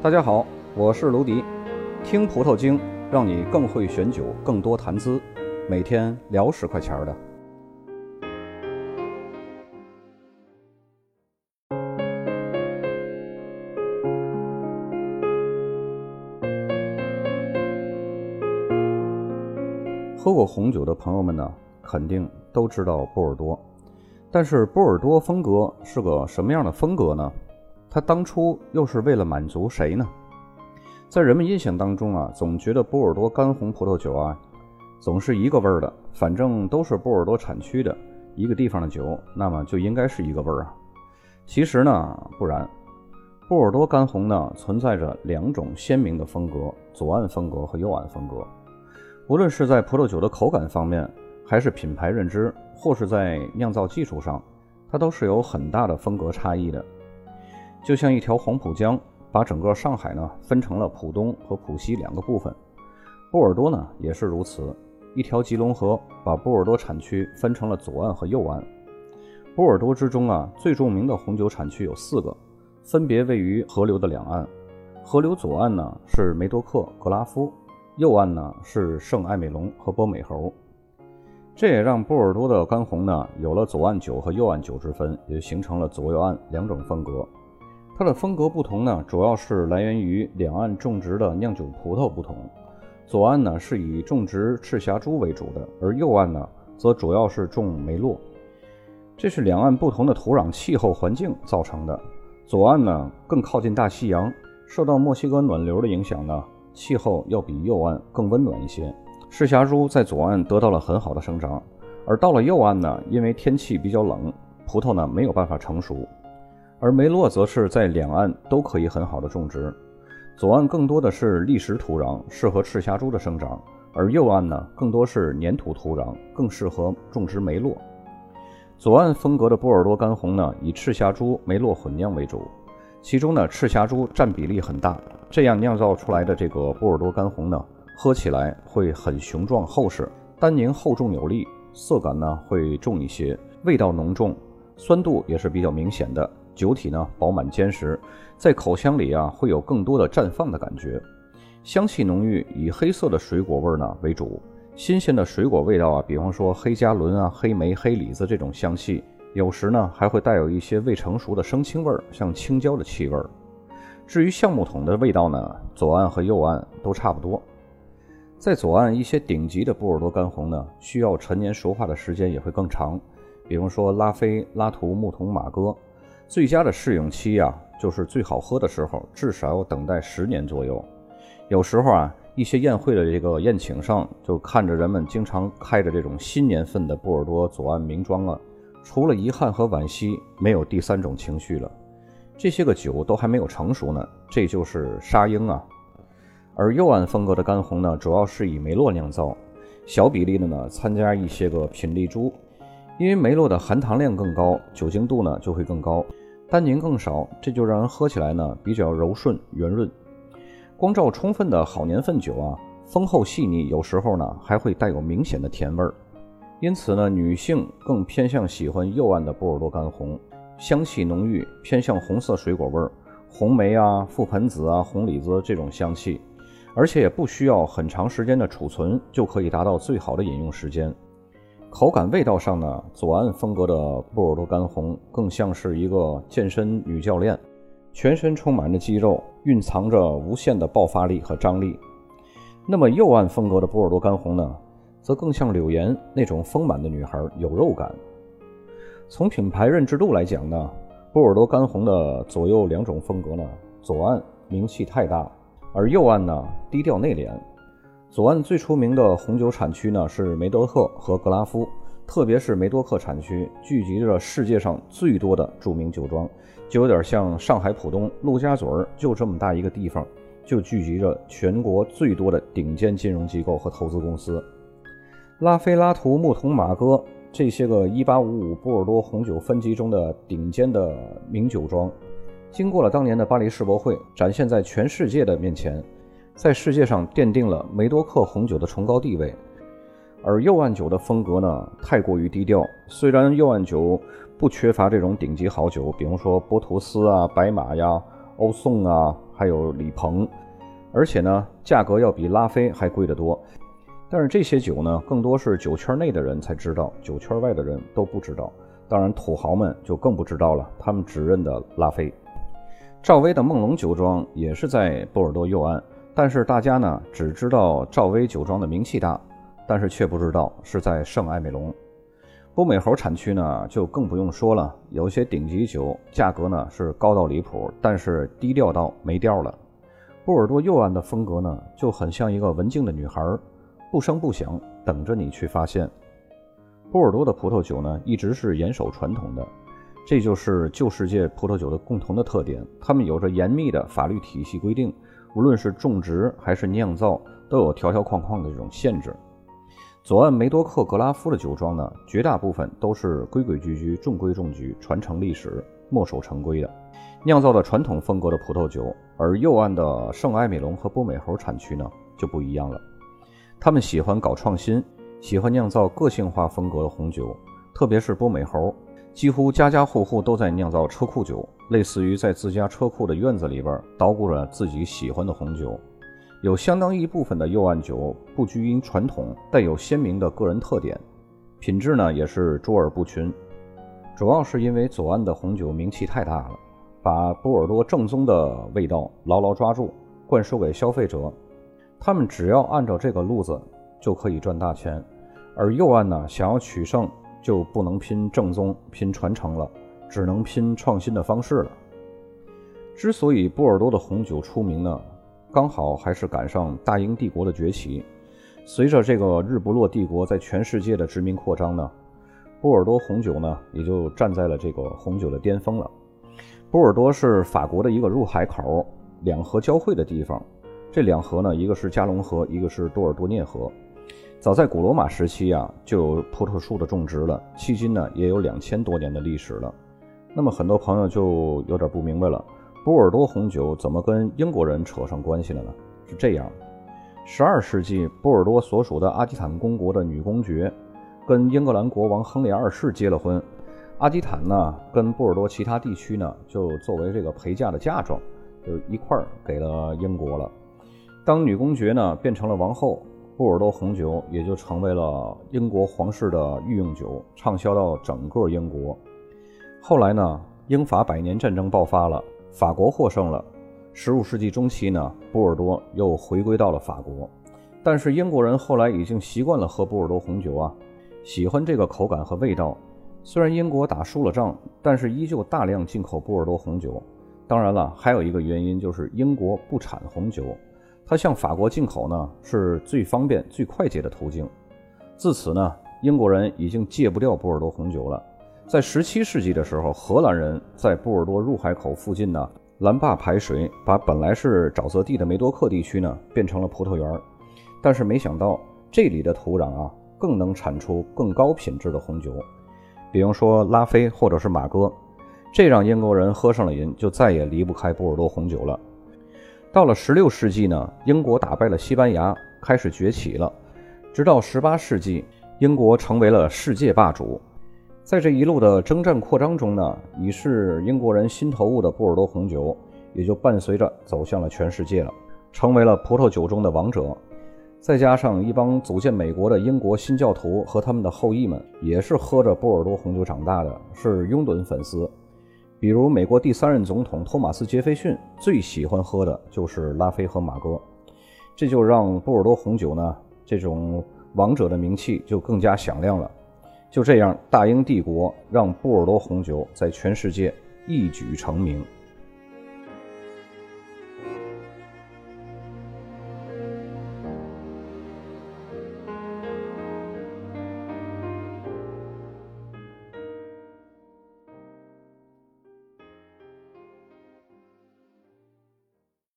大家好，我是卢迪，听葡萄精，让你更会选酒，更多谈资，每天聊十块钱的。喝过红酒的朋友们呢，肯定都知道波尔多，但是波尔多风格是个什么样的风格呢？它当初又是为了满足谁呢？在人们印象当中啊，总觉得波尔多干红葡萄酒啊，总是一个味儿的，反正都是波尔多产区的一个地方的酒，那么就应该是一个味儿啊。其实呢，不然，波尔多干红呢存在着两种鲜明的风格：左岸风格和右岸风格。无论是在葡萄酒的口感方面，还是品牌认知，或是在酿造技术上，它都是有很大的风格差异的。就像一条黄浦江把整个上海呢分成了浦东和浦西两个部分，波尔多呢也是如此。一条吉隆河把波尔多产区分成了左岸和右岸。波尔多之中啊，最著名的红酒产区有四个，分别位于河流的两岸。河流左岸呢是梅多克、格拉夫，右岸呢是圣埃美隆和波美侯。这也让波尔多的干红呢有了左岸酒和右岸酒之分，也形成了左右岸两种风格。它的风格不同呢，主要是来源于两岸种植的酿酒葡萄不同。左岸呢是以种植赤霞珠为主的，而右岸呢则主要是种梅洛。这是两岸不同的土壤气候环境造成的。左岸呢更靠近大西洋，受到墨西哥暖流的影响呢，气候要比右岸更温暖一些。赤霞珠在左岸得到了很好的生长，而到了右岸呢，因为天气比较冷，葡萄呢没有办法成熟。而梅洛则是在两岸都可以很好的种植，左岸更多的是砾石土壤，适合赤霞珠的生长；而右岸呢，更多是粘土土壤，更适合种植梅洛。左岸风格的波尔多干红呢，以赤霞珠、梅洛混酿为主，其中呢，赤霞珠占比例很大，这样酿造出来的这个波尔多干红呢，喝起来会很雄壮厚实，单宁厚重有力，色感呢会重一些，味道浓重，酸度也是比较明显的。酒体呢饱满坚实，在口腔里啊会有更多的绽放的感觉，香气浓郁，以黑色的水果味呢为主，新鲜的水果味道啊，比方说黑加仑啊、黑莓、黑李子这种香气，有时呢还会带有一些未成熟的生青味儿，像青椒的气味儿。至于橡木桶的味道呢，左岸和右岸都差不多，在左岸一些顶级的波尔多干红呢，需要陈年熟化的时间也会更长，比方说拉菲、拉图、木桐、马哥。最佳的适应期呀，就是最好喝的时候，至少要等待十年左右。有时候啊，一些宴会的这个宴请上，就看着人们经常开着这种新年份的波尔多左岸名庄啊，除了遗憾和惋惜，没有第三种情绪了。这些个酒都还没有成熟呢，这就是沙鹰啊。而右岸风格的干红呢，主要是以梅洛酿造，小比例的呢参加一些个品丽珠。因为梅洛的含糖量更高，酒精度呢就会更高，单宁更少，这就让人喝起来呢比较柔顺圆润。光照充分的好年份酒啊，丰厚细腻，有时候呢还会带有明显的甜味儿。因此呢，女性更偏向喜欢右岸的波尔多干红，香气浓郁，偏向红色水果味儿，红梅啊、覆盆子啊、红李子这种香气，而且也不需要很长时间的储存，就可以达到最好的饮用时间。口感味道上呢，左岸风格的波尔多干红更像是一个健身女教练，全身充满着肌肉，蕴藏着无限的爆发力和张力。那么右岸风格的波尔多干红呢，则更像柳岩那种丰满的女孩，有肉感。从品牌认知度来讲呢，波尔多干红的左右两种风格呢，左岸名气太大，而右岸呢低调内敛。左岸最出名的红酒产区呢是梅多克和格拉夫，特别是梅多克产区聚集着世界上最多的著名酒庄，就有点像上海浦东陆家嘴儿，就这么大一个地方，就聚集着全国最多的顶尖金融机构和投资公司。拉菲、拉图、木桐、马哥这些个1855波尔多红酒分级中的顶尖的名酒庄，经过了当年的巴黎世博会，展现在全世界的面前。在世界上奠定了梅多克红酒的崇高地位，而右岸酒的风格呢太过于低调。虽然右岸酒不缺乏这种顶级好酒，比如说波图斯啊、白马呀、欧颂啊，还有李鹏，而且呢，价格要比拉菲还贵得多。但是这些酒呢，更多是酒圈内的人才知道，酒圈外的人都不知道。当然，土豪们就更不知道了，他们只认得拉菲。赵薇的梦龙酒庄也是在波尔多右岸，但是大家呢只知道赵薇酒庄的名气大，但是却不知道是在圣埃美隆。波美侯产区呢就更不用说了，有些顶级酒价格呢是高到离谱，但是低调到没调了。波尔多右岸的风格呢就很像一个文静的女孩，不声不响，等着你去发现。波尔多的葡萄酒呢一直是严守传统的。这就是旧世界葡萄酒的共同的特点，他们有着严密的法律体系规定，无论是种植还是酿造，都有条条框框的这种限制。左岸梅多克格拉夫的酒庄呢，绝大部分都是规规矩矩、中规中矩、传承历史、墨守成规的，酿造的传统风格的葡萄酒。而右岸的圣埃米隆和波美侯产区呢，就不一样了，他们喜欢搞创新，喜欢酿造个性化风格的红酒，特别是波美侯。几乎家家户户都在酿造车库酒，类似于在自家车库的院子里边捣鼓着自己喜欢的红酒。有相当一部分的右岸酒不拘于传统，带有鲜明的个人特点，品质呢也是卓尔不群。主要是因为左岸的红酒名气太大了，把波尔多正宗的味道牢牢抓住，灌输给消费者。他们只要按照这个路子就可以赚大钱，而右岸呢想要取胜。就不能拼正宗、拼传承了，只能拼创新的方式了。之所以波尔多的红酒出名呢，刚好还是赶上大英帝国的崛起。随着这个日不落帝国在全世界的殖民扩张呢，波尔多红酒呢也就站在了这个红酒的巅峰了。波尔多是法国的一个入海口，两河交汇的地方。这两河呢，一个是加龙河，一个是多尔多涅河。早在古罗马时期啊，就有葡萄树的种植了，迄今呢也有两千多年的历史了。那么很多朋友就有点不明白了，波尔多红酒怎么跟英国人扯上关系了呢？是这样，十二世纪波尔多所属的阿基坦公国的女公爵跟英格兰国王亨利二世结了婚，阿基坦呢跟波尔多其他地区呢就作为这个陪嫁的嫁妆，就一块儿给了英国了。当女公爵呢变成了王后。波尔多红酒也就成为了英国皇室的御用酒，畅销到整个英国。后来呢，英法百年战争爆发了，法国获胜了。十五世纪中期呢，波尔多又回归到了法国。但是英国人后来已经习惯了喝波尔多红酒啊，喜欢这个口感和味道。虽然英国打输了仗，但是依旧大量进口波尔多红酒。当然了，还有一个原因就是英国不产红酒。它向法国进口呢，是最方便、最快捷的途径。自此呢，英国人已经戒不掉波尔多红酒了。在17世纪的时候，荷兰人在波尔多入海口附近呢，拦坝排水，把本来是沼泽地的梅多克地区呢，变成了葡萄园。但是没想到，这里的土壤啊，更能产出更高品质的红酒，比如说拉菲或者是马哥，这让英国人喝上了瘾，就再也离不开波尔多红酒了。到了十六世纪呢，英国打败了西班牙，开始崛起了。直到十八世纪，英国成为了世界霸主。在这一路的征战扩张中呢，已是英国人心头物的波尔多红酒，也就伴随着走向了全世界了，成为了葡萄酒中的王者。再加上一帮组建美国的英国新教徒和他们的后裔们，也是喝着波尔多红酒长大的，是拥趸粉丝。比如，美国第三任总统托马斯·杰斐逊最喜欢喝的就是拉菲和马哥，这就让波尔多红酒呢这种王者的名气就更加响亮了。就这样，大英帝国让波尔多红酒在全世界一举成名。